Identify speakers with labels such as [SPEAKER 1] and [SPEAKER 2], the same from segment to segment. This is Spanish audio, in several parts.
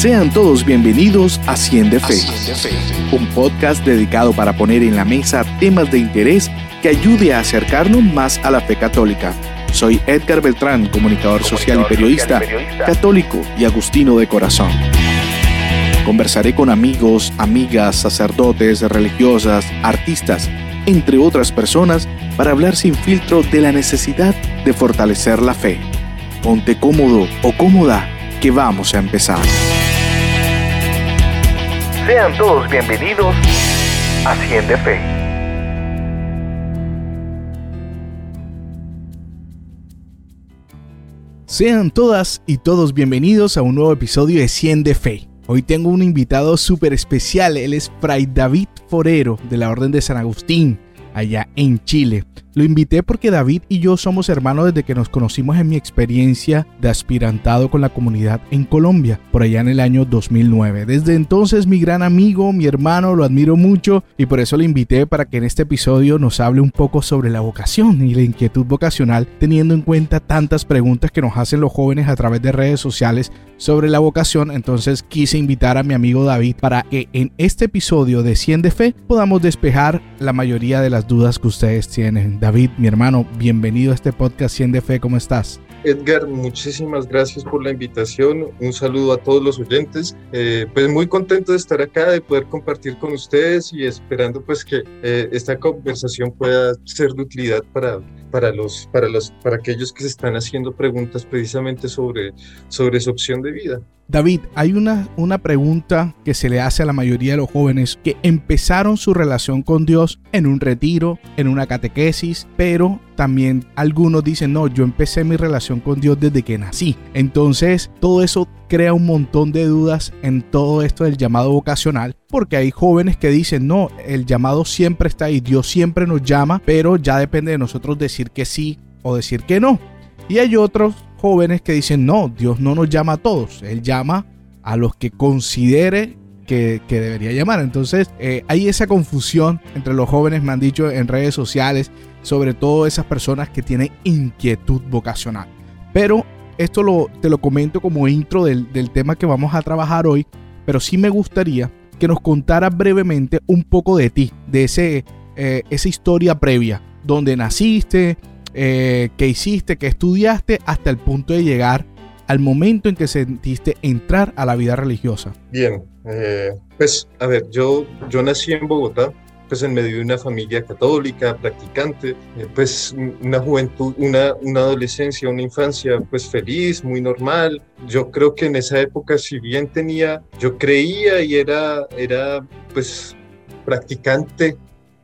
[SPEAKER 1] Sean todos bienvenidos a Cien de Fe, un podcast dedicado para poner en la mesa temas de interés que ayude a acercarnos más a la fe católica. Soy Edgar Beltrán, comunicador, social, y periodista, católico y agustino de corazón. Conversaré con amigos, amigas, sacerdotes, religiosas, artistas, entre otras personas, para hablar sin filtro de la necesidad de fortalecer la fe. Ponte cómodo o cómoda, que vamos a empezar. Sean todos bienvenidos a Cien de Fe. Sean todas y todos bienvenidos a un nuevo episodio de Cien de Fe. Hoy tengo un invitado súper especial, él es Fray David Forero de la Orden de San Agustín, allá en Chile. Lo invité porque David y yo somos hermanos desde que nos conocimos en mi experiencia de aspirantado con la comunidad en Colombia, por allá en el año 2009. Desde entonces mi gran amigo, mi hermano, lo admiro mucho y por eso le invité para que en este episodio nos hable un poco sobre la vocación y la inquietud vocacional, teniendo en cuenta tantas preguntas que nos hacen los jóvenes a través de redes sociales sobre la vocación. Entonces quise invitar a mi amigo David para que en este episodio de 100 de Fe podamos despejar la mayoría de las dudas que ustedes tienen. David, mi hermano, bienvenido a este podcast 100 de Fe, ¿cómo estás?
[SPEAKER 2] Edgar, muchísimas gracias por la invitación. Un saludo a todos los oyentes. Eh, pues muy contento de estar acá, de poder compartir con ustedes y esperando pues que eh, esta conversación pueda ser de utilidad para, para, los, para, los, para aquellos que se están haciendo preguntas precisamente sobre, sobre su opción de vida.
[SPEAKER 1] David, hay una, una pregunta que se le hace a la mayoría de los jóvenes que empezaron su relación con Dios en un retiro, en una catequesis, pero también algunos dicen, no, yo empecé mi relación con Dios desde que nací. Entonces, todo eso crea un montón de dudas en todo esto del llamado vocacional, porque hay jóvenes que dicen, no, el llamado siempre está ahí, Dios siempre nos llama, pero ya depende de nosotros decir que sí o decir que no. Y hay otros jóvenes que dicen, no, Dios no nos llama a todos, Él llama a los que considere que, debería llamar. Entonces eh, hay esa confusión entre los jóvenes, me han dicho en redes sociales, sobre todo esas personas que tienen inquietud vocacional. Pero esto lo, te lo comento como intro del, del tema que vamos a trabajar hoy, pero sí me gustaría que nos contaras brevemente un poco de ti, de ese, eh, esa historia previa, donde naciste, eh, qué hiciste, qué estudiaste, hasta el punto de llegar al momento en que sentiste entrar a la vida religiosa.
[SPEAKER 2] Bien, eh, pues a ver, yo, yo nací en Bogotá, pues en medio de una familia católica, practicante, eh, pues una juventud, una, una adolescencia, una infancia pues feliz, muy normal. Yo creo que en esa época, si bien tenía, yo creía y era, era pues practicante,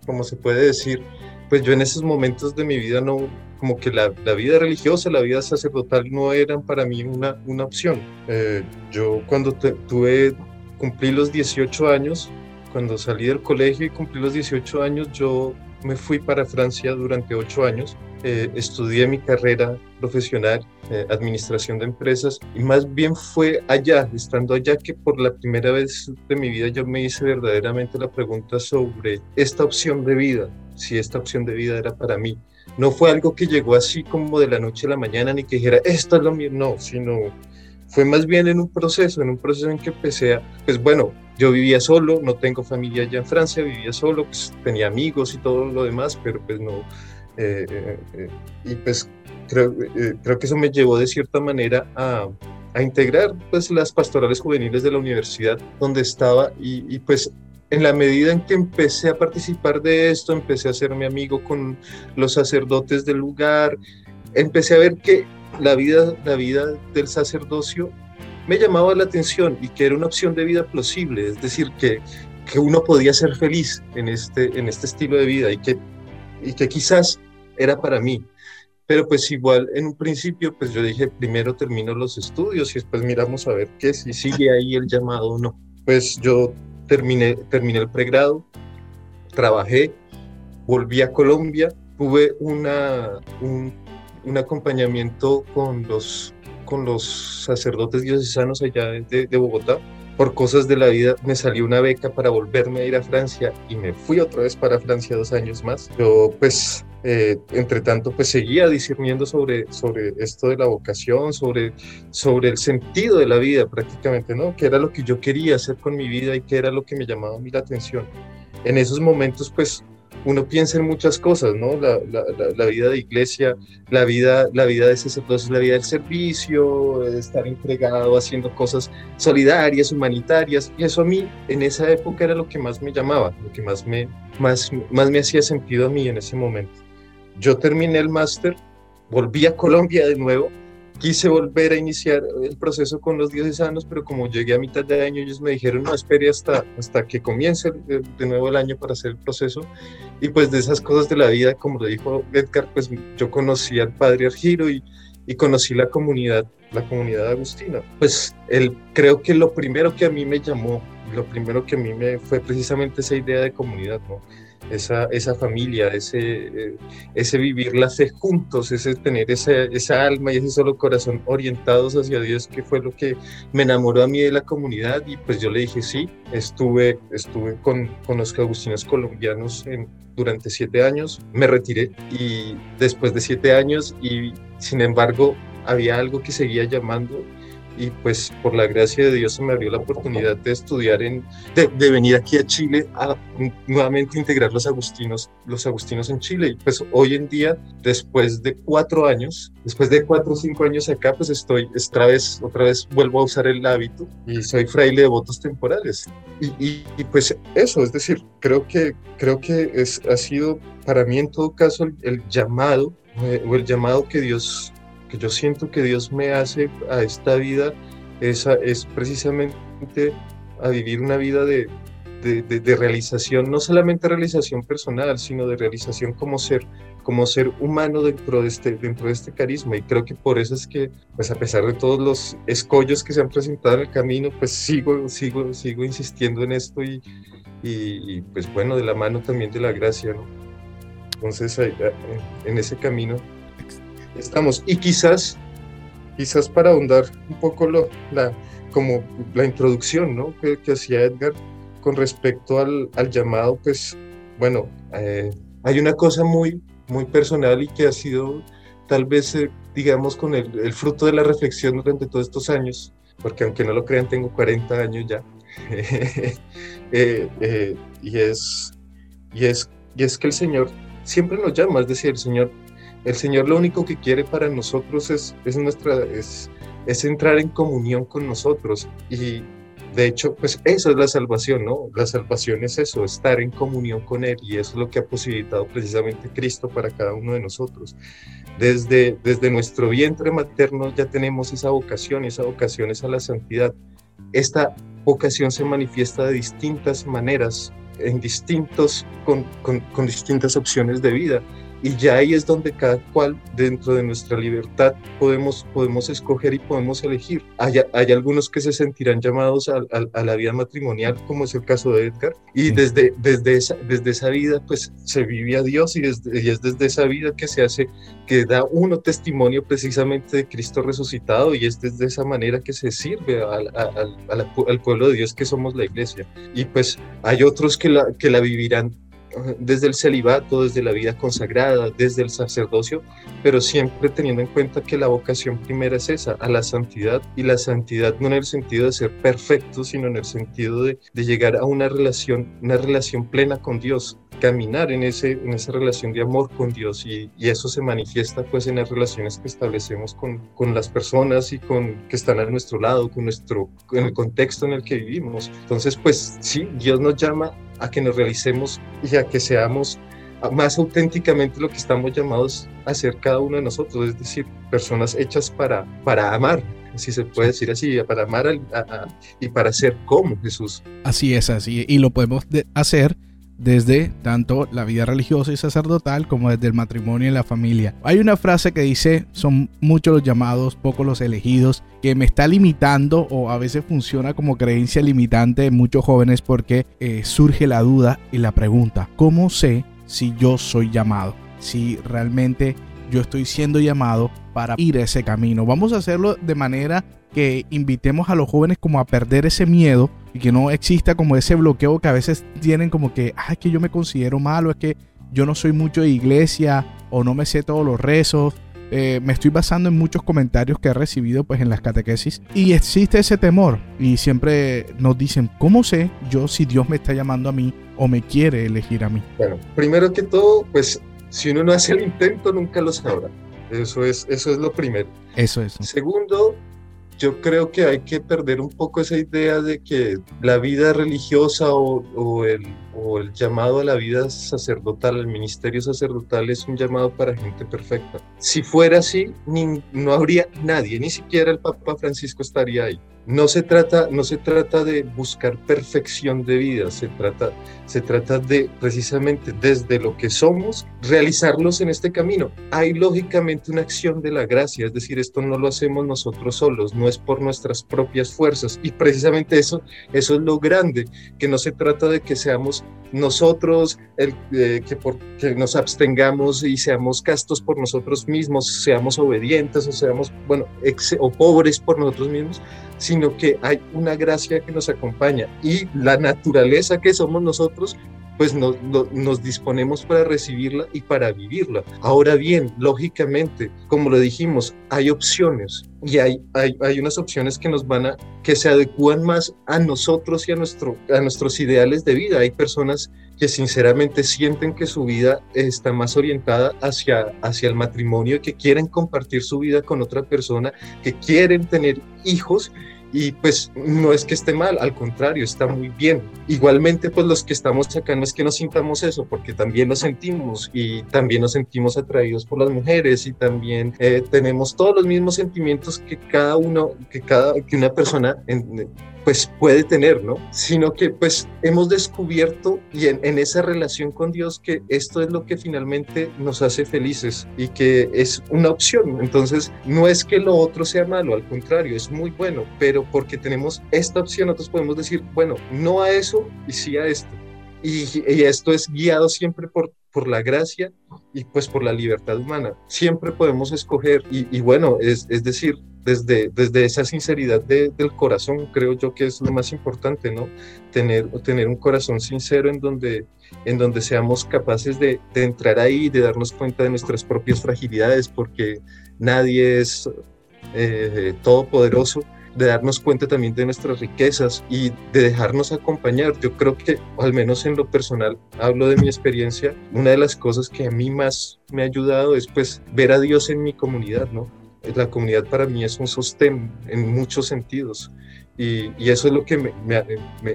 [SPEAKER 2] como se puede decir, pues yo en esos momentos de mi vida no, como que la, la vida religiosa, la vida sacerdotal no eran para mí una, una opción. Eh, yo cuando tuve, cumplí los 18 años, cuando salí del colegio y cumplí los 18 años, yo me fui para Francia durante 8 años. Eh, estudié mi carrera profesional, eh, administración de empresas, y más bien fue allá, estando allá, que por la primera vez de mi vida yo me hice verdaderamente la pregunta sobre esta opción de vida, si esta opción de vida era para mí. No fue algo que llegó así como de la noche a la mañana, ni que dijera, esto es lo mío, no, sino fue más bien en un proceso, en un proceso en que empecé a, pues bueno, yo vivía solo, no tengo familia allá en Francia, vivía solo, pues tenía amigos y todo lo demás, pero pues no, eh, eh, eh, y pues creo, creo que eso me llevó de cierta manera a, a, integrar pues las pastorales juveniles de la universidad donde estaba y, y pues en la medida en que empecé a participar de esto, empecé a hacerme amigo con los sacerdotes del lugar, empecé a ver que la vida, la vida del sacerdocio me llamaba la atención y que era una opción de vida plausible, es decir, que, que uno podía ser feliz en este, en este estilo de vida y que, y que quizás era para mí. Pero pues igual en un principio pues yo dije primero termino los estudios y después miramos a ver qué si sigue ahí el llamado o no. Pues yo terminé, terminé el pregrado, trabajé, volví a Colombia, tuve una, un, un acompañamiento con los, con los sacerdotes diocesanos allá de, de, Bogotá. Por cosas de la vida me salió una beca para volverme a ir a Francia y me fui otra vez para Francia dos años más. Yo pues eh, entre tanto, pues seguía discerniendo sobre, sobre esto de la vocación, sobre, sobre el sentido de la vida prácticamente, ¿no? Que era lo que yo quería hacer con mi vida y que era lo que me llamaba a mí la atención. En esos momentos, pues uno piensa en muchas cosas, ¿no? La, vida de iglesia, la vida, la vida de sacerdocio, la vida del servicio, estar entregado haciendo cosas solidarias, humanitarias, y eso a mí en esa época era lo que más me llamaba, lo que más me, más, más me hacía sentido a mí en ese momento. Yo terminé el máster, volví a Colombia de nuevo, quise volver a iniciar el proceso con los diocesanos, pero como llegué a mitad de año, ellos me dijeron, no, espere hasta, hasta que comience de nuevo el año para hacer el proceso. Y pues de esas cosas de la vida, como lo dijo Edgar, pues yo conocí al padre Argiro y, y conocí la comunidad, la comunidad agustina. Pues él, creo que lo primero que a mí me llamó, lo primero que a mí me fue precisamente esa idea de comunidad, ¿no? esa, esa familia, ese, eh, ese vivir la fe juntos, ese tener esa, esa alma y ese solo corazón orientados hacia Dios, que fue lo que me enamoró a mí de la comunidad y pues yo le dije sí, estuve, estuve con, con los agustinos colombianos en, durante siete años, me retiré y después de siete años y sin embargo había algo que seguía llamando y pues por la gracia de Dios se me abrió la oportunidad de estudiar en, de, venir aquí a Chile a nuevamente integrar los agustinos, los agustinos en Chile. Y pues hoy en día, después de cuatro años, después de cuatro o cinco años acá, pues estoy otra vez, otra vez vuelvo a usar el hábito y soy fraile de votos temporales. Y, pues eso, es decir, creo que, creo que es, ha sido para mí en todo caso el llamado o el llamado que Dios que yo siento que Dios me hace a esta vida es, es precisamente a vivir una vida de, de, realización, no solamente realización personal, sino de realización como ser, como ser humano dentro de, este, dentro de este carisma. Y creo que por eso es que, pues a pesar de todos los escollos que se han presentado en el camino, pues sigo, sigo, sigo insistiendo en esto y, y, pues bueno, de la mano también de la gracia, ¿no? Entonces, en ese camino estamos. Y quizás, quizás para ahondar un poco lo, la, como la introducción ¿no? que, hacía Edgar con respecto al, al llamado, pues bueno, eh, hay una cosa muy, muy personal y que ha sido tal vez, eh, digamos, con el, el, fruto de la reflexión durante todos estos años, porque aunque no lo crean, tengo 40 años ya. Eh, y, es, y, es, y es que el Señor siempre nos llama, es decir, el Señor el Señor lo único que quiere para nosotros es, es, nuestra, es, es entrar en comunión con nosotros. Y de hecho, pues esa es la salvación, ¿no? La salvación es eso, estar en comunión con Él. Y eso es lo que ha posibilitado precisamente Cristo para cada uno de nosotros. Desde, desde nuestro vientre materno ya tenemos esa vocación, esa vocación es a la santidad. Esta vocación se manifiesta de distintas maneras, en distintos, con, con, con distintas opciones de vida y ya ahí es donde cada cual dentro de nuestra libertad podemos, podemos escoger y podemos elegir. Hay, hay algunos que se sentirán llamados a, a, la vida matrimonial, como es el caso de Edgar, y desde, desde, esa, desde esa vida pues se vive a Dios y, desde, y es desde esa vida que se hace, que da uno testimonio precisamente de Cristo resucitado y es desde esa manera que se sirve al, al, al pueblo de Dios que somos la iglesia. Y pues hay otros que la, que la vivirán desde el celibato, desde la vida consagrada, desde el sacerdocio, pero siempre teniendo en cuenta que la vocación primera es esa, a la santidad, y la santidad no en el sentido de ser perfecto, sino en el sentido de, llegar a una relación, una relación plena con Dios, caminar en, ese, en esa relación de amor con Dios y, y, eso se manifiesta pues en las relaciones que establecemos con, con, las personas y con que están a nuestro lado, con nuestro, en el contexto en el que vivimos. Entonces pues sí, Dios nos llama a que nos realicemos y a que seamos más auténticamente lo que estamos llamados a ser cada uno de nosotros, es decir, personas hechas para, para amar, si se puede decir así, para amar y para ser como Jesús.
[SPEAKER 1] Así es, así, y lo podemos hacer desde tanto la vida religiosa y sacerdotal como desde el matrimonio y la familia. Hay una frase que dice, son muchos los llamados, pocos los elegidos, que me está limitando o a veces funciona como creencia limitante en muchos jóvenes porque eh, surge la duda y la pregunta, ¿cómo sé si yo soy llamado? Si realmente yo estoy siendo llamado para ir ese camino. Vamos a hacerlo de manera que invitemos a los jóvenes como a perder ese miedo y que no exista como ese bloqueo que a veces tienen como que, ah, es que yo me considero malo, es que yo no soy mucho de iglesia o no me sé todos los rezos. Eh, me estoy basando en muchos comentarios que he recibido pues en las catequesis y existe ese temor y siempre nos dicen, ¿cómo sé yo si Dios me está llamando a mí o me quiere elegir a mí?
[SPEAKER 2] Bueno, primero que todo, pues si uno no hace el intento nunca lo sabrá. Eso es, eso es lo primero.
[SPEAKER 1] Eso es.
[SPEAKER 2] Segundo, yo creo que hay que perder un poco esa idea de que la vida religiosa o, el, o, el, llamado a la vida sacerdotal, el ministerio sacerdotal es un llamado para gente perfecta. Si fuera así, no habría nadie, ni siquiera el Papa Francisco estaría ahí no se trata, no se trata de buscar perfección de vida, se trata, se trata de precisamente desde lo que somos, realizarlos en este camino. Hay lógicamente una acción de la gracia, es decir, esto no lo hacemos nosotros solos, no es por nuestras propias fuerzas y precisamente eso, eso es lo grande, que no se trata de que seamos nosotros el, eh, que, nos abstengamos y seamos castos por nosotros mismos, seamos obedientes o seamos, bueno, o pobres por nosotros mismos, sino que hay una gracia que nos acompaña y la naturaleza que somos nosotros pues nos disponemos para recibirla y para vivirla. Ahora bien, lógicamente, como lo dijimos, hay opciones y hay, hay, hay, unas opciones que nos van a, que se adecúan más a nosotros y a, nuestro, a nuestros ideales de vida. Hay personas que sinceramente sienten que su vida está más orientada hacia, hacia el matrimonio, que quieren compartir su vida con otra persona, que quieren tener hijos y pues no es que esté mal, al contrario, está muy bien. Igualmente, pues los que estamos acá no es que nos sintamos eso, porque también lo sentimos y también nos sentimos atraídos por las mujeres y también eh, tenemos todos los mismos sentimientos que cada uno, que cada, que una persona en, pues puede tener, ¿no? Sino que pues hemos descubierto y en, esa relación con Dios que esto es lo que finalmente nos hace felices y que es una opción. Entonces, no es que lo otro sea malo, al contrario, es muy bueno, pero porque tenemos esta opción, nosotros podemos decir, bueno, no a eso y sí a esto. Y, y esto es guiado siempre por, por la gracia y pues por la libertad humana. Siempre podemos escoger y, y bueno, es, es decir, desde, desde esa sinceridad del corazón, creo yo que es lo más importante, ¿no? Tener, tener un corazón sincero en donde, en donde seamos capaces de, entrar ahí, de darnos cuenta de nuestras propias fragilidades, porque nadie es eh, todopoderoso de darnos cuenta también de nuestras riquezas y de dejarnos acompañar. Yo creo que, al menos en lo personal, hablo de mi experiencia, una de las cosas que a mí más me ha ayudado es pues ver a Dios en mi comunidad, ¿no? La comunidad para mí es un sostén en muchos sentidos. Y, eso es lo que me,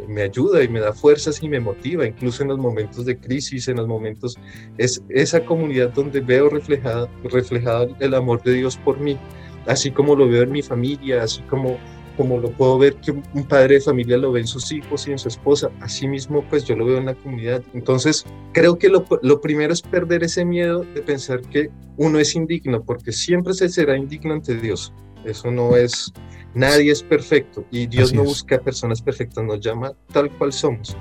[SPEAKER 2] me, ayuda y me da fuerzas y me motiva, incluso en los momentos de crisis, en los momentos, es esa comunidad donde veo reflejada, reflejado el amor de Dios por mí, así como lo veo en mi familia, así como como lo puedo ver que un padre de familia lo ve en sus hijos y en su esposa, así mismo pues yo lo veo en la comunidad. Entonces creo que lo, lo primero es perder ese miedo de pensar que uno es indigno, porque siempre se será indigno ante Dios. Eso no es, nadie es perfecto y Dios no busca personas perfectas, nos llama tal cual somos.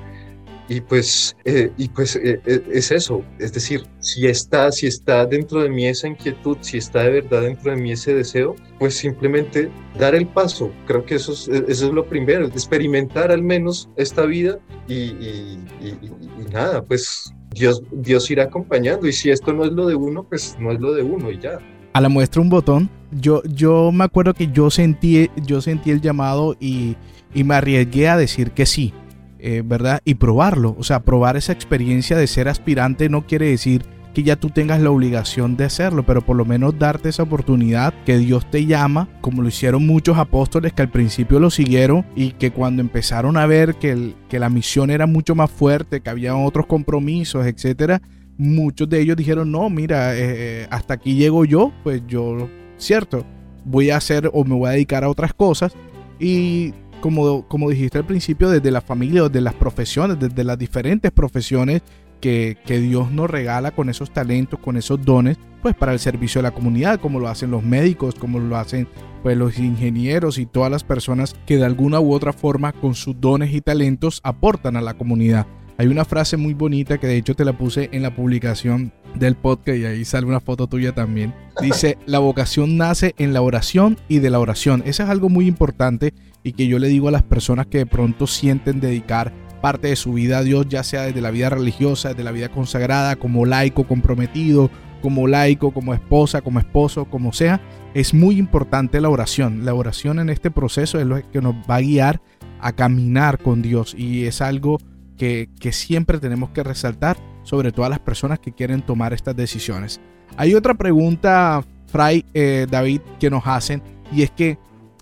[SPEAKER 2] Y pues, eh, y pues eh, eh, es eso, es decir, si está, si está dentro de mí esa inquietud, si está de verdad dentro de mí ese deseo, pues simplemente dar el paso. Creo que eso es, eso es lo primero, experimentar al menos esta vida y, y, y, nada, pues Dios, Dios irá acompañando. Y si esto no es lo de uno, pues no es lo de uno y ya.
[SPEAKER 1] A la muestra un botón, yo, yo me acuerdo que yo sentí, yo sentí el llamado y, y me arriesgué a decir que sí eh, ¿verdad? Y probarlo, o sea, probar esa experiencia de ser aspirante no quiere decir que ya tú tengas la obligación de hacerlo, pero por lo menos darte esa oportunidad que Dios te llama, como lo hicieron muchos apóstoles que al principio lo siguieron y que cuando empezaron a ver que, que la misión era mucho más fuerte, que había otros compromisos, etcétera, muchos de ellos dijeron, no, mira, eh, eh, hasta aquí llego yo, pues yo, cierto, voy a hacer o me voy a dedicar a otras cosas. Y como, como dijiste al principio, desde la familia, desde las profesiones, desde las diferentes profesiones que, que, Dios nos regala con esos talentos, con esos dones, pues para el servicio de la comunidad, como lo hacen los médicos, como lo hacen pues los ingenieros y todas las personas que de alguna u otra forma con sus dones y talentos aportan a la comunidad. Hay una frase muy bonita que de hecho te la puse en la publicación del podcast y ahí sale una foto tuya también. Dice, la vocación nace en la oración y de la oración. Eso es algo muy importante y que yo le digo a las personas que de pronto sienten dedicar parte de su vida a Dios, ya sea desde la vida religiosa, desde la vida consagrada, como laico comprometido, como laico, como esposa, como esposo, como sea, es muy importante la oración. La oración en este proceso es lo que nos va a guiar a caminar con Dios y es algo que, siempre tenemos que resaltar, sobre todo a las personas que quieren tomar estas decisiones. Hay otra pregunta, Fray eh, David, que nos hacen y es que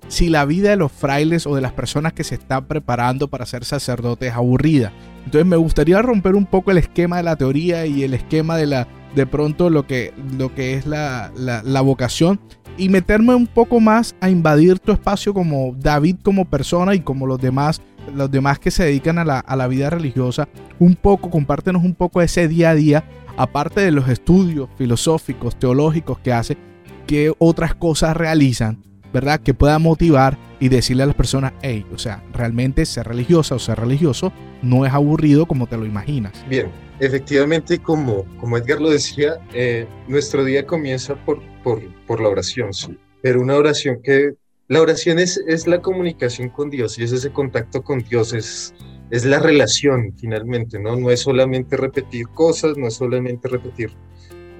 [SPEAKER 1] si la vida de los frailes o de las personas que se están preparando para ser sacerdotes es aburrida. Entonces me gustaría romper un poco el esquema de la teoría y el esquema de la de pronto lo que, lo que es la, la, vocación y meterme un poco más a invadir tu espacio como David como persona y como los demás los demás que se dedican a la, a la vida religiosa un poco compártenos un poco ese día a día aparte de los estudios filosóficos teológicos que hace qué otras cosas realizan ¿verdad? Que pueda motivar y decirle a las personas, hey, o sea, realmente ser religiosa o ser religioso no es aburrido como te lo imaginas.
[SPEAKER 2] Bien, efectivamente, como, como Edgar lo decía, eh, nuestro día comienza por, por, por, la oración, sí. Pero una oración que, la oración es, es la comunicación con Dios y es ese contacto con Dios, es, es la relación finalmente, ¿no? No es solamente repetir cosas, no es solamente repetir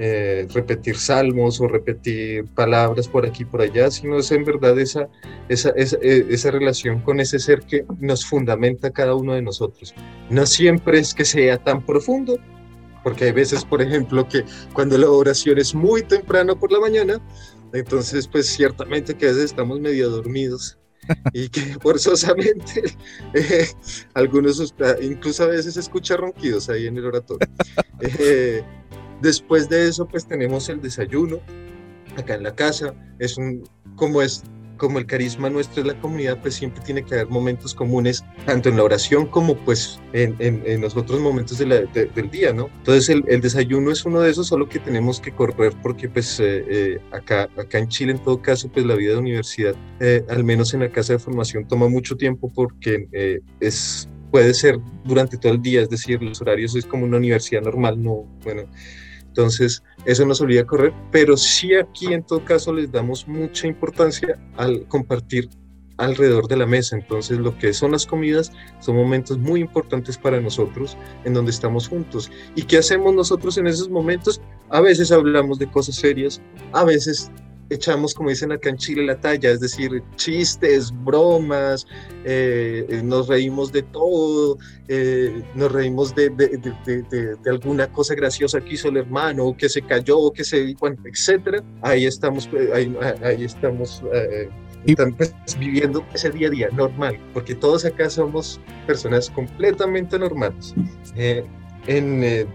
[SPEAKER 2] eh, repetir salmos o repetir palabras por aquí y por allá, sino es en verdad esa, esa, eh, esa, relación con ese ser que nos fundamenta cada uno de nosotros. No siempre es que sea tan profundo, porque hay veces, por ejemplo, que cuando la oración es muy temprano por la mañana, entonces pues ciertamente que a veces estamos medio dormidos y que forzosamente eh, algunos, incluso a veces escucha ronquidos ahí en el oratorio. Eh, Después de eso, pues tenemos el desayuno acá en la casa. Es un, como es, como el carisma nuestro es la comunidad, pues siempre tiene que haber momentos comunes, tanto en la oración como pues en, en, los otros momentos de del día, ¿no? Entonces el, el, desayuno es uno de esos, solo que tenemos que correr porque pues eh, eh, acá, acá en Chile en todo caso, pues la vida de universidad, eh, al menos en la casa de formación, toma mucho tiempo porque es puede ser durante todo el día, es decir, los horarios es como una universidad normal, no, bueno, entonces, eso nos olvida correr, pero sí aquí en todo caso les damos mucha importancia al compartir alrededor de la mesa. Entonces, lo que son las comidas son momentos muy importantes para nosotros en donde estamos juntos. ¿Y qué hacemos nosotros en esos momentos? A veces hablamos de cosas serias, a veces echamos, como dicen acá en Chile, la talla, es decir, chistes, bromas, eh, eh, nos reímos de todo, eh, nos reímos de, de, alguna cosa graciosa que hizo el hermano, que se cayó, que se dijo, etcétera. Ahí estamos, ahí, ahí estamos pues, viviendo ese día a día normal, porque todos acá somos personas completamente normales. en,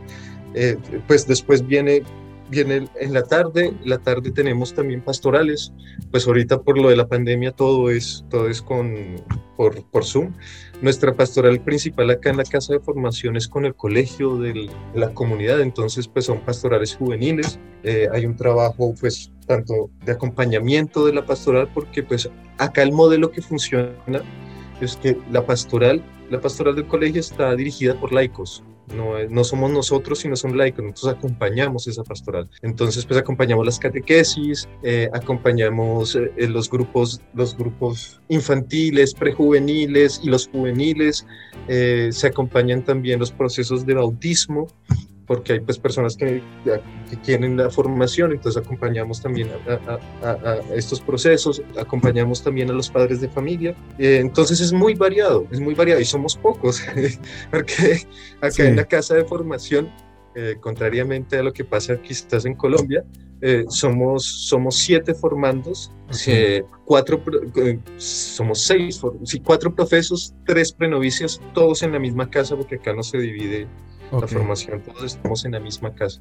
[SPEAKER 2] pues después viene viene en la tarde, la tarde tenemos también pastorales, pues ahorita por lo de la pandemia todo es, todo es con, por, por Zoom. Nuestra pastoral principal acá en la casa de formación es con el colegio de la comunidad, entonces pues son pastorales juveniles, eh, hay un trabajo pues tanto de acompañamiento de la pastoral porque pues acá el modelo que funciona es que la pastoral, la pastoral del colegio está dirigida por laicos, no, no somos nosotros, sino son laicos, nosotros acompañamos esa pastoral. Entonces, pues acompañamos las catequesis, eh, acompañamos eh, los, grupos, los grupos infantiles, prejuveniles y los juveniles, eh, se acompañan también los procesos de bautismo, porque hay pues personas que, que quieren la formación, entonces acompañamos también a, estos procesos, acompañamos también a los padres de familia, eh, entonces es muy variado, es muy variado y somos pocos, porque acá en la casa de formación, eh, contrariamente a lo que pasa quizás en Colombia, eh, somos, somos siete formandos, cuatro, somos seis, sí, cuatro profesos, tres prenovicios, todos en la misma casa, porque acá no se divide la formación, todos estamos en la misma casa.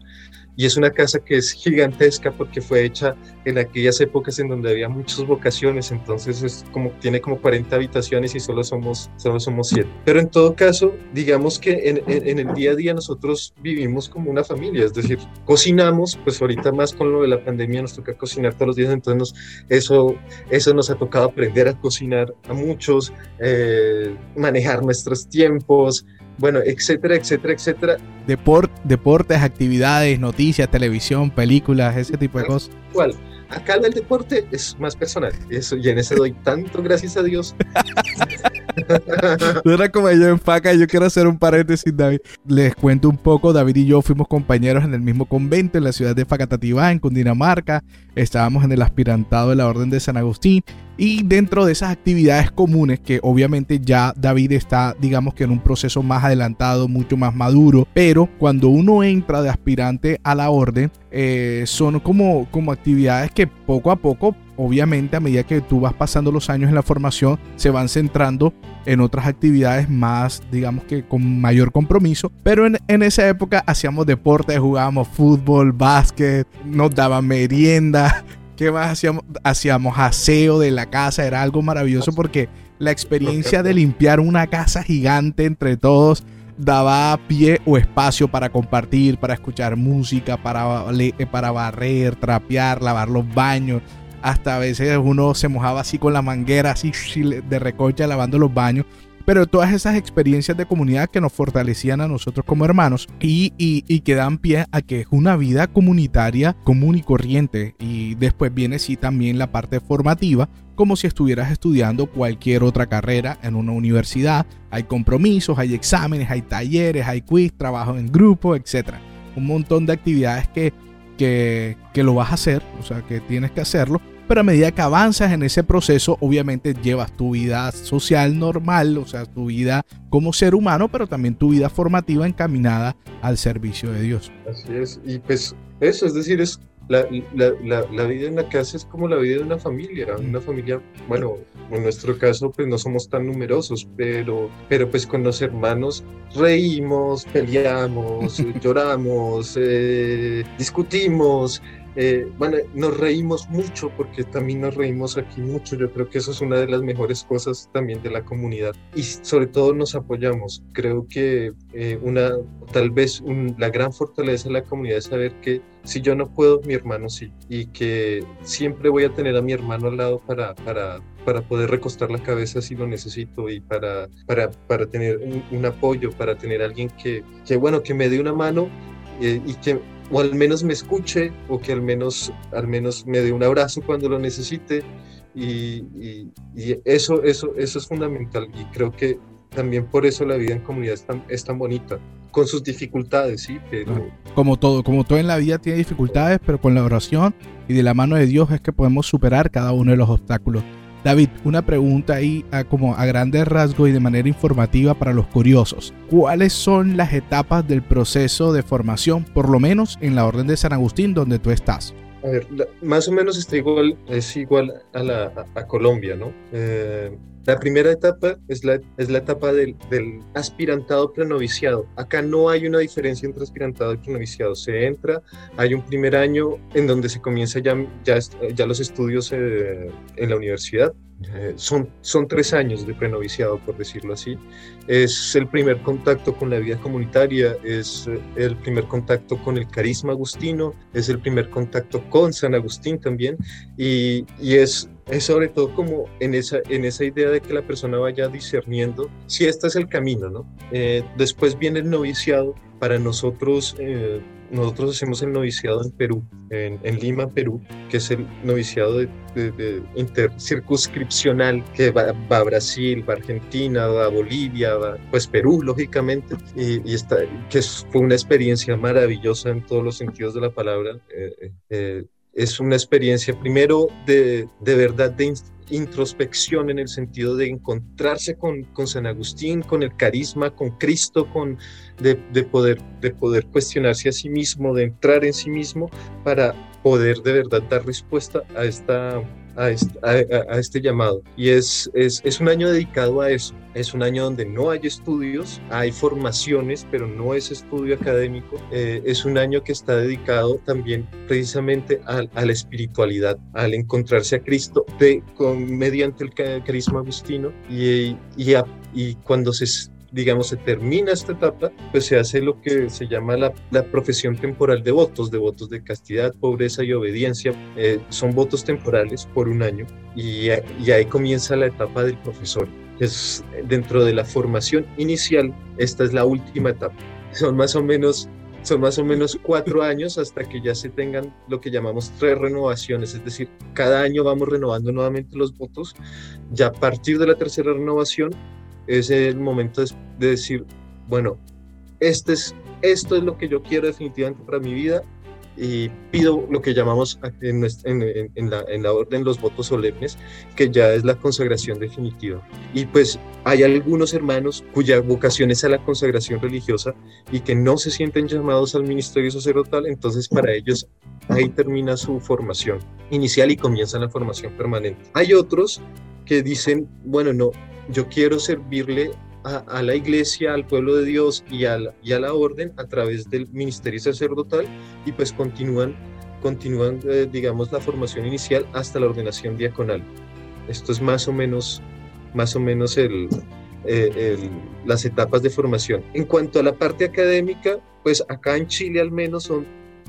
[SPEAKER 2] Y es una casa que es gigantesca porque fue hecha en aquellas épocas en donde había muchas vocaciones, entonces es como, tiene como 40 habitaciones y solo somos, solo somos 7. Pero en todo caso, digamos que en, en, el día a día nosotros vivimos como una familia, es decir, cocinamos, pues ahorita más con lo de la pandemia nos toca cocinar todos los días, entonces nos, eso, eso nos ha tocado aprender a cocinar a muchos, eh, manejar nuestros tiempos, bueno, etcétera, etcétera, etcétera.
[SPEAKER 1] deportes, actividades, noticias, televisión, películas, ese tipo de cosas.
[SPEAKER 2] ¿Cuál? Acá el deporte es más personal, eso, y en ese doy tanto gracias a Dios.
[SPEAKER 1] era como yo en faca. Yo quiero hacer un paréntesis, David. Les cuento un poco. David y yo fuimos compañeros en el mismo convento en la ciudad de Facatativá, en Cundinamarca. Estábamos en el aspirantado de la Orden de San Agustín. Y dentro de esas actividades comunes, que obviamente ya David está, digamos que en un proceso más adelantado, mucho más maduro, pero cuando uno entra de aspirante a la orden, eh, son como, como actividades que poco a poco obviamente a medida que tú vas pasando los años en la formación, se van centrando en otras actividades más, digamos que con mayor compromiso. Pero en, en esa época hacíamos deporte, jugábamos fútbol, básquet, nos daban merienda. ¿Qué más hacíamos? Hacíamos aseo de la casa, era algo maravilloso porque la experiencia de limpiar una casa gigante entre todos daba pie o espacio para compartir, para escuchar música, para, para barrer, trapear, lavar los baños hasta a veces uno se mojaba así con la manguera, así de recocha lavando los baños. Pero todas esas experiencias de comunidad que nos fortalecían a nosotros como hermanos y, y, que dan pie a que es una vida comunitaria común y corriente. Y después viene sí también la parte formativa, como si estuvieras estudiando cualquier otra carrera en una universidad. Hay compromisos, hay exámenes, hay talleres, hay quiz, trabajo en grupo, etc. Un montón de actividades que, que, que lo vas a hacer, o sea, que tienes que hacerlo pero a medida que avanzas en ese proceso, obviamente llevas tu vida social normal, o sea, tu vida como ser humano, pero también tu vida formativa encaminada al servicio de Dios.
[SPEAKER 2] Así es, y pues eso, es decir, es la, la, la, vida en la casa es como la vida de una familia, una familia, bueno, en nuestro caso pues no somos tan numerosos, pero, pero pues con los hermanos reímos, peleamos, lloramos, eh, discutimos, eh, bueno, nos reímos mucho porque también nos reímos aquí mucho. Yo creo que eso es una de las mejores cosas también de la comunidad y sobre todo nos apoyamos. Creo que eh, una, tal vez la gran fortaleza de la comunidad es saber que si yo no puedo, mi hermano sí y que siempre voy a tener a mi hermano al lado para, para, para poder recostar la cabeza si lo necesito y para, para, para tener un, apoyo, para tener alguien que, que, bueno, que me dé una mano eh, y que o al menos me escuche o que al menos, al menos me dé un abrazo cuando lo necesite. Y, eso, eso, eso es fundamental y creo que también por eso la vida en comunidad es tan, es tan bonita, con sus dificultades, sí, pero...
[SPEAKER 1] Como todo, como todo en la vida tiene dificultades, pero con la oración y de la mano de Dios es que podemos superar cada uno de los obstáculos. David, una pregunta ahí a, como a grandes rasgos y de manera informativa para los curiosos. ¿Cuáles son las etapas del proceso de formación, por lo menos en la Orden de San Agustín, donde tú estás?
[SPEAKER 2] A ver, más o menos está igual, es igual a, la, Colombia, ¿no? Eh, la primera etapa es la, es la etapa del, del, aspirantado prenoviciado. Acá no hay una diferencia entre aspirantado y prenoviciado. Se entra, hay un primer año en donde se comienza ya los estudios eh, en la universidad. Eh, son, son tres años de prenoviciado, por decirlo así. Es el primer contacto con la vida comunitaria, es eh, el primer contacto con el carisma agustino, es el primer contacto con San Agustín también, y, y es es sobre todo como en esa, en esa idea de que la persona vaya discerniendo si este es el camino, ¿no? Eh, después viene el noviciado. Para nosotros, eh, nosotros hacemos el noviciado en Perú, en, Lima, Perú, que es el noviciado de, de, intercircunscripcional que va, a Brasil, va a Argentina, va a Bolivia, va, pues Perú, lógicamente, y, está, que fue una experiencia maravillosa en todos los sentidos de la palabra. Eh, es una experiencia primero de, de verdad de introspección en el sentido de encontrarse con, con, San Agustín, con el carisma, con Cristo, con, de, de, poder, de poder cuestionarse a sí mismo, de entrar en sí mismo para poder de verdad dar respuesta a esta a este, llamado. Y es, es, un año dedicado a eso. Es un año donde no hay estudios, hay formaciones, pero no es estudio académico. Eh, es un año que está dedicado también precisamente a, la espiritualidad, al encontrarse a Cristo de, con, mediante el carisma agustino y, y, y cuando se digamos, se termina esta etapa, pues se hace lo que se llama la, la profesión temporal de votos, de votos de castidad, pobreza y obediencia. Eh, son votos temporales por un año y, y ahí comienza la etapa del profesor. Es dentro de la formación inicial, esta es la última etapa. Son más o menos son más o menos cuatro años hasta que ya se tengan lo que llamamos tres renovaciones, es decir, cada año vamos renovando nuevamente los votos. Ya a partir de la tercera renovación es el momento de decir, bueno, este es, esto es lo que yo quiero definitivamente para mi vida y pido lo que llamamos en, la, en, la, orden los votos solemnes, que ya es la consagración definitiva. Y pues hay algunos hermanos cuya vocación es a la consagración religiosa y que no se sienten llamados al ministerio sacerdotal, entonces para ellos ahí termina su formación inicial y comienza la formación permanente. Hay otros que dicen, bueno, no, yo quiero servirle a, la iglesia, al pueblo de Dios y a, la, orden a través del ministerio sacerdotal y pues continúan, continúan eh, digamos, la formación inicial hasta la ordenación diaconal. Esto es más o menos, más o menos eh, el, las etapas de formación. En cuanto a la parte académica, pues acá en Chile al menos son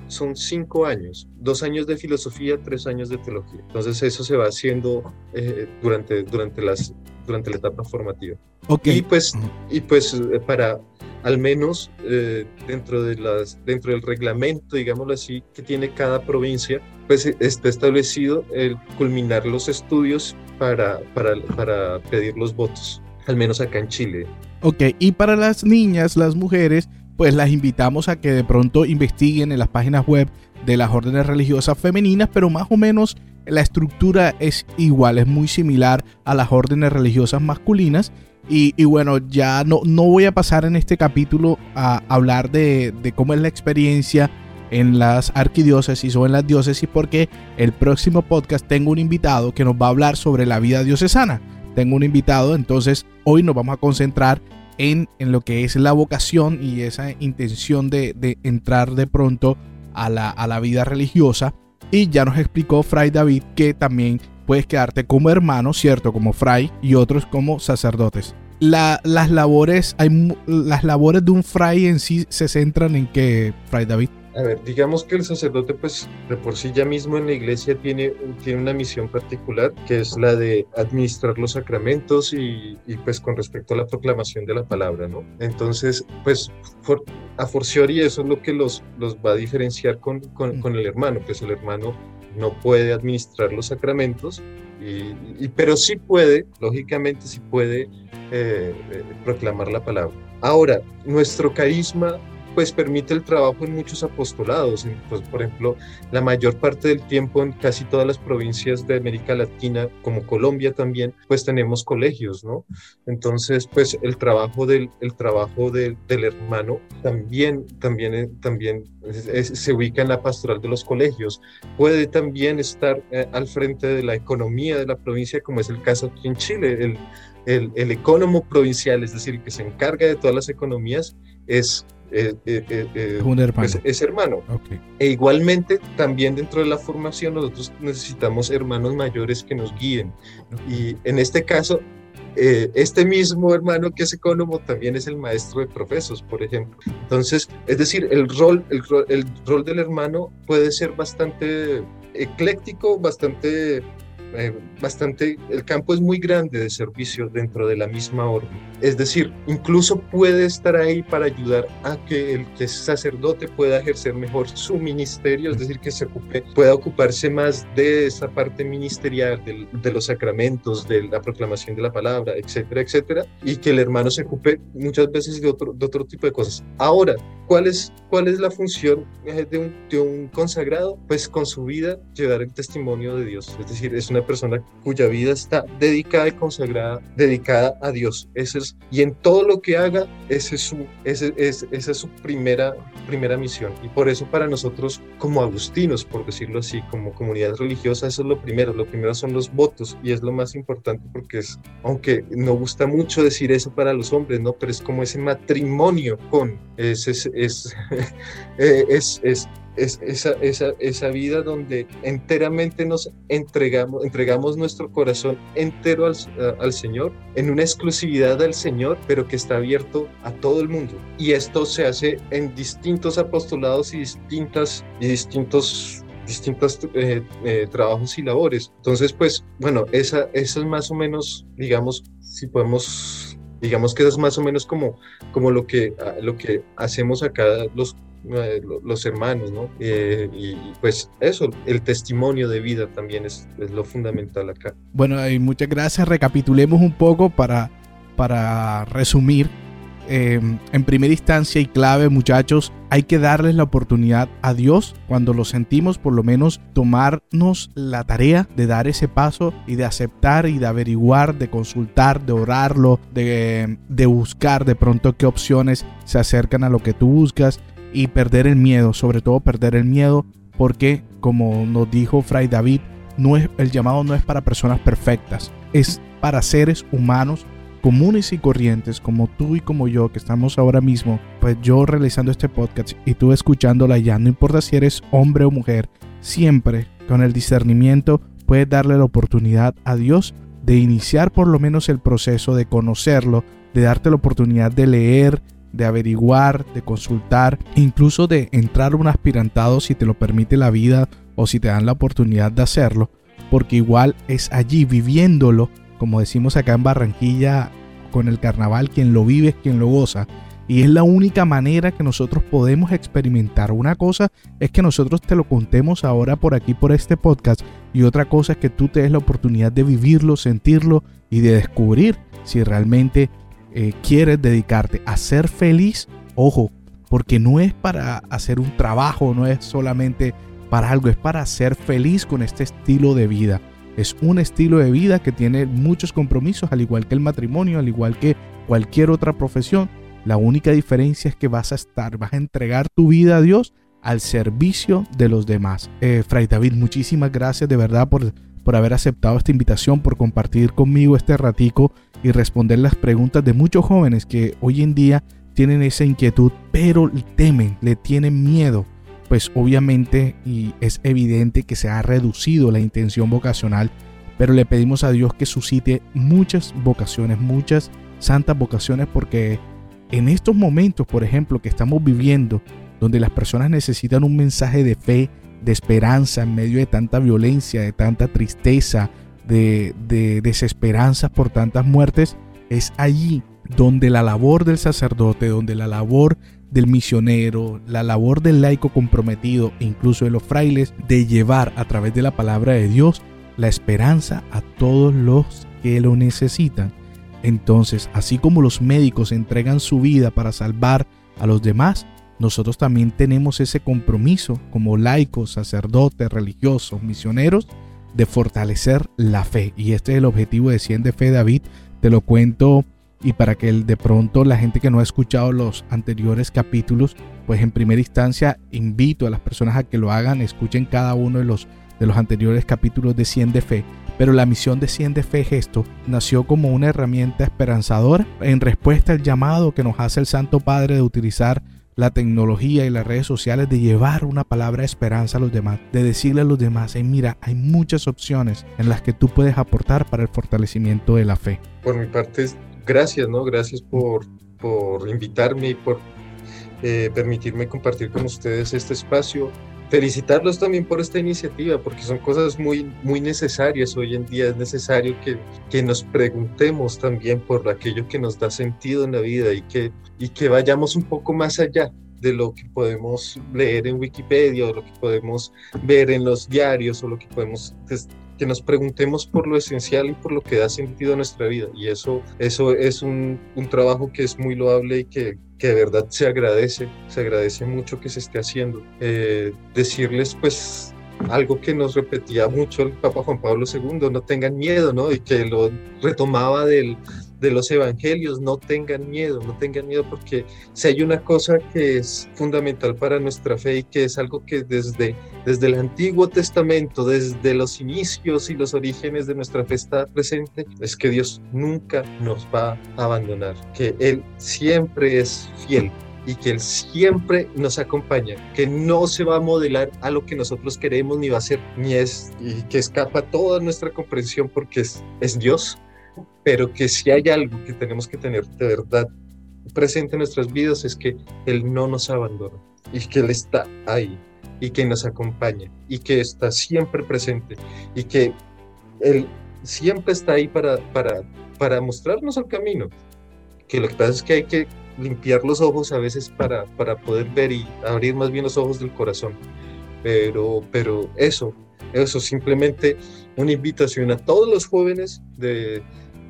[SPEAKER 2] son cinco años, dos años de filosofía, tres años de teología. Entonces eso se va haciendo eh, durante, durante, las, durante la etapa formativa.
[SPEAKER 1] Okay.
[SPEAKER 2] Y pues, y pues eh, para al menos eh, dentro, de las, dentro del reglamento, digámoslo así, que tiene cada provincia, pues está establecido el culminar los estudios para, para, para pedir los votos, al menos acá en Chile.
[SPEAKER 1] Ok, y para las niñas, las mujeres, pues las invitamos a que de pronto investiguen en las páginas web de las órdenes religiosas femeninas, pero más o menos la estructura es igual, es muy similar a las órdenes religiosas masculinas. Y, bueno, ya no, no voy a pasar en este capítulo a hablar de, de cómo es la experiencia en las arquidiócesis o en las diócesis porque el próximo podcast tengo un invitado que nos va a hablar sobre la vida diocesana. Tengo un invitado, entonces hoy nos vamos a concentrar en, lo que es la vocación y esa intención de, entrar de pronto a la, vida religiosa. Y ya nos explicó Fray David que también puedes quedarte como hermano, ¿cierto? Como fray y otros como sacerdotes. las, labores, las labores de un fray en sí se centran en que, Fray David.
[SPEAKER 2] A ver, digamos que el sacerdote, pues de por sí ya mismo en la iglesia tiene, tiene una misión particular, que es la de administrar los sacramentos y, pues con respecto a la proclamación de la palabra, ¿no? Entonces, pues a forciori eso es lo que los, los va a diferenciar con, con, con el hermano, que es el hermano no puede administrar los sacramentos, y, pero sí puede, lógicamente sí puede eh, eh, proclamar la palabra. Ahora, nuestro carisma pues permite el trabajo en muchos apostolados. Pues, por ejemplo, la mayor parte del tiempo en casi todas las provincias de América Latina, como Colombia también, pues tenemos colegios, ¿no? Entonces, pues el trabajo del, el trabajo del hermano también, también, eh, también se ubica en la pastoral de los colegios. Puede también estar eh, al frente de la economía de la provincia, como es el caso aquí en Chile. El, el, el ecónomo provincial, es decir, que se encarga de todas las economías, es eh, eh, eh,
[SPEAKER 1] un hermano.
[SPEAKER 2] Es, hermano. E igualmente, también dentro de la formación, nosotros necesitamos hermanos mayores que nos guíen. Y en este caso, este mismo hermano que es ecónomo también es el maestro de profesos, por ejemplo. Entonces, es decir, el rol, el, el rol del hermano puede ser bastante ecléctico, bastante eh, bastante, el campo es muy grande de servicio dentro de la misma orden. Es decir, incluso puede estar ahí para ayudar a que el que es sacerdote pueda ejercer mejor su ministerio, es decir, que se ocupe, pueda ocuparse más de esa parte ministerial, de, los sacramentos, de la proclamación de la palabra, etcétera, etcétera, y que el hermano se ocupe muchas veces de otro, de otro tipo de cosas. Ahora, ¿cuál es, cuál es la función eh, de un, de un consagrado? Pues con su vida llevar el testimonio de Dios, es decir, es una persona cuya vida está dedicada y consagrada, dedicada a Dios. Ese es, y en todo lo que haga, ese es su, ese, es, esa es su primera, primera misión. Y por eso para nosotros, como agustinos, por decirlo así, como comunidad religiosa, eso es lo primero. Lo primero son los votos y es lo más importante porque es, aunque no gusta mucho decir eso para los hombres, ¿no? Pero es como ese matrimonio con, es, es, es, eh, es, es es esa, esa, esa, vida donde enteramente nos entregamos, entregamos nuestro corazón entero al, al, Señor, en una exclusividad al Señor, pero que está abierto a todo el mundo. Y esto se hace en distintos apostolados y distintas distintos distintos eh, eh, trabajos y labores. Entonces, pues, bueno, esa, esa es más o menos, digamos, si podemos, digamos que es más o menos como, como lo, que, lo que hacemos acá los los hermanos, ¿no? Eh, y pues eso, el testimonio de vida también es, lo fundamental acá.
[SPEAKER 1] Bueno, y muchas gracias. Recapitulemos un poco para para resumir, em, en primera instancia y clave, muchachos, hay que darles la oportunidad a Dios cuando lo sentimos, por lo menos tomarnos la tarea de dar ese paso y de aceptar y de averiguar, de consultar, de orarlo, de, de buscar de pronto qué opciones se acercan a lo que tú buscas y perder el miedo, sobre todo perder el miedo, porque como nos dijo Fray David, no es, el llamado no es para personas perfectas, es para seres humanos comunes y corrientes como tú y como yo que estamos ahora mismo, pues yo realizando este podcast y tú escuchándola ya, no importa si eres hombre o mujer, siempre con el discernimiento puedes darle la oportunidad a Dios de iniciar por lo menos el proceso de conocerlo, de darte la oportunidad de leer, de averiguar, de consultar, incluso de entrar un aspirantado si te lo permite la vida o si te dan la oportunidad de hacerlo, porque igual es allí viviéndolo, como decimos acá en Barranquilla con el carnaval, quien lo vive es quien lo goza. Y es la única manera que nosotros podemos experimentar. Una cosa es que nosotros te lo contemos ahora por aquí, por este podcast. Y otra cosa es que tú te des la oportunidad de vivirlo, sentirlo y de descubrir si realmente eh, quieres dedicarte a ser feliz, ojo, porque no es para hacer un trabajo, no es solamente para algo, es para ser feliz con este estilo de vida. Es un estilo de vida que tiene muchos compromisos, al igual que el matrimonio, al igual que cualquier otra profesión. La única diferencia es que vas a estar, vas a entregar tu vida a Dios al servicio de los demás. Eh, Fray David, muchísimas gracias de verdad por, por haber aceptado esta invitación, por compartir conmigo este ratico y responder las preguntas de muchos jóvenes que hoy en día tienen esa inquietud, pero temen, le tienen miedo. Pues obviamente y es evidente que se ha reducido la intención vocacional, pero le pedimos a Dios que suscite muchas vocaciones, muchas santas vocaciones, porque en estos momentos, por ejemplo, que estamos viviendo, donde las personas necesitan un mensaje de fe, de esperanza en medio de tanta violencia, de tanta tristeza, de, de desesperanza por tantas muertes, es allí donde la labor del sacerdote, donde la labor del misionero, la labor del laico comprometido e incluso de los frailes, de llevar a través de la palabra de Dios la esperanza a todos los que lo necesitan. Entonces, así como los médicos entregan su vida para salvar a los demás, nosotros también tenemos ese compromiso como laicos, sacerdotes, religiosos, misioneros, de fortalecer la fe. Y este es el objetivo de Cien de Fe David. Te lo cuento y para que de pronto la gente que no ha escuchado los anteriores capítulos, pues en primera instancia invito a las personas a que lo hagan, escuchen cada uno de los, de los anteriores capítulos de Cien de Fe. Pero la misión de Cien de Fe Gesto nació como una herramienta esperanzadora en respuesta al llamado que nos hace el Santo Padre de utilizar la tecnología y las redes sociales de llevar una palabra de esperanza a los demás, de decirle a los demás, mira, hay muchas opciones en las que tú puedes aportar para el fortalecimiento de la fe.
[SPEAKER 2] Por mi parte, gracias, ¿no? Gracias por, por invitarme y por eh, permitirme compartir con ustedes este espacio felicitarlos también por esta iniciativa, porque son cosas muy, muy necesarias. Hoy en día es necesario que, que nos preguntemos también por aquello que nos da sentido en la vida y que, y que vayamos un poco más allá de lo que podemos leer en Wikipedia o lo que podemos ver en los diarios o lo que podemos que nos preguntemos por lo esencial y por lo que da sentido a nuestra vida. Y eso, eso es un, un trabajo que es muy loable y que, que, de verdad se agradece, se agradece mucho que se esté haciendo. Eh, decirles pues algo que nos repetía mucho el Papa Juan Pablo II, no tengan miedo, ¿no? Y que lo retomaba del, de los evangelios, no tengan miedo, no tengan miedo porque si hay una cosa que es fundamental para nuestra fe y que es algo que desde, desde el Antiguo Testamento, desde los inicios y los orígenes de nuestra fe está presente, es que Dios nunca nos va a abandonar, que Él siempre es fiel y que Él siempre nos acompaña, que no se va a modelar a lo que nosotros queremos ni va a ser, ni es, y que escapa toda nuestra comprensión porque es, es Dios pero que si hay algo que tenemos que tener de verdad presente en nuestras vidas es que Él no nos abandona y que Él está ahí y que nos acompaña y que está siempre presente y que Él siempre está ahí para, para, para mostrarnos el camino. Que lo que pasa es que hay que limpiar los ojos a veces para, para poder ver y abrir más bien los ojos del corazón. Pero, pero eso, eso simplemente una invitación a todos los jóvenes de,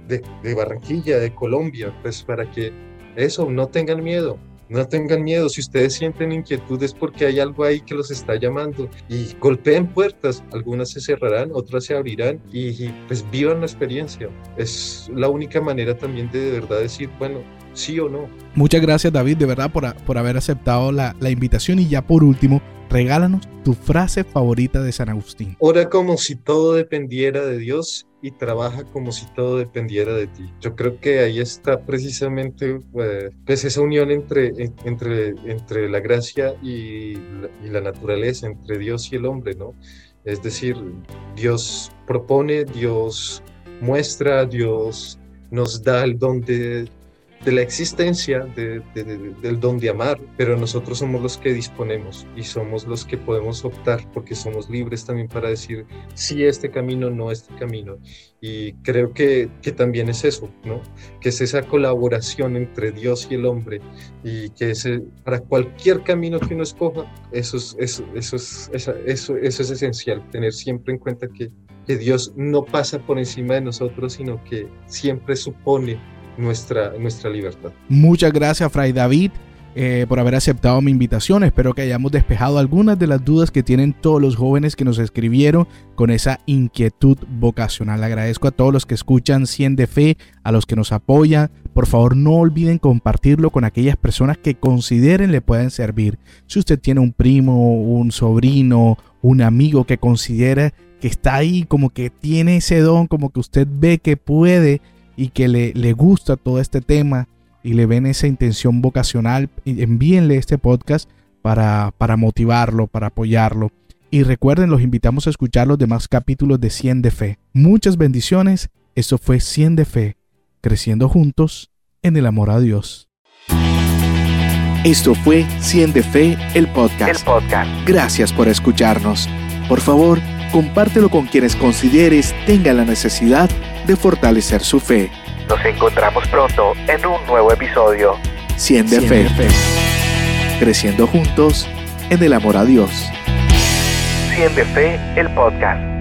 [SPEAKER 2] de, Barranquilla, de Colombia, pues para que eso, no tengan miedo, no tengan miedo, si ustedes sienten inquietudes porque hay algo ahí que los está llamando y golpeen puertas, algunas se cerrarán, otras se abrirán y, pues vivan la experiencia. Es la única manera también de de verdad decir, bueno, sí o no.
[SPEAKER 1] Muchas gracias David, de verdad, por, por haber aceptado la, la invitación y ya por último, regálanos tu frase favorita de San Agustín.
[SPEAKER 2] Ora como si todo dependiera de Dios y trabaja como si todo dependiera de ti. Yo creo que ahí está precisamente eh, pues esa unión entre, entre, entre la gracia y la, y la naturaleza, entre Dios y el hombre, ¿no? Es decir, Dios propone, Dios muestra, Dios nos da el don de, de la existencia del don de amar, pero nosotros somos los que disponemos y somos los que podemos optar porque somos libres también para decir sí este camino, no este camino. Y creo que, que también es eso, ¿no? Que es esa colaboración entre Dios y el hombre y que ese, para cualquier camino que uno escoja, eso es, eso, eso, es, eso es esencial, tener siempre en cuenta que, que Dios no pasa por encima de nosotros, sino que siempre supone nuestra, nuestra libertad.
[SPEAKER 1] Muchas gracias, Fray David. Eh, por haber aceptado mi invitación. Espero que hayamos despejado algunas de las dudas que tienen todos los jóvenes que nos escribieron con esa inquietud vocacional. agradezco a todos los que escuchan 100 de Fe, a los que nos apoyan. Por favor, no olviden compartirlo con aquellas personas que consideren le pueden servir. Si usted tiene un primo, un sobrino, un amigo que considera que está ahí, como que tiene ese don, como que usted ve que puede y que le, le gusta todo este tema y le ven esa intención vocacional, envíenle este podcast para, para motivarlo, para apoyarlo. Y recuerden, los invitamos a escuchar los demás capítulos de 100 de Fe. Muchas bendiciones. Esto fue 100 de Fe, creciendo juntos en el amor a Dios. Esto fue 100 de Fe, el podcast. El podcast. Gracias por escucharnos. Por favor, compártelo con quienes consideres tengan la necesidad de fortalecer su fe.
[SPEAKER 3] Nos encontramos pronto en un nuevo episodio.
[SPEAKER 1] 100 de, fe. fe. Creciendo juntos en el amor a Dios.
[SPEAKER 3] 100 de fe, el podcast.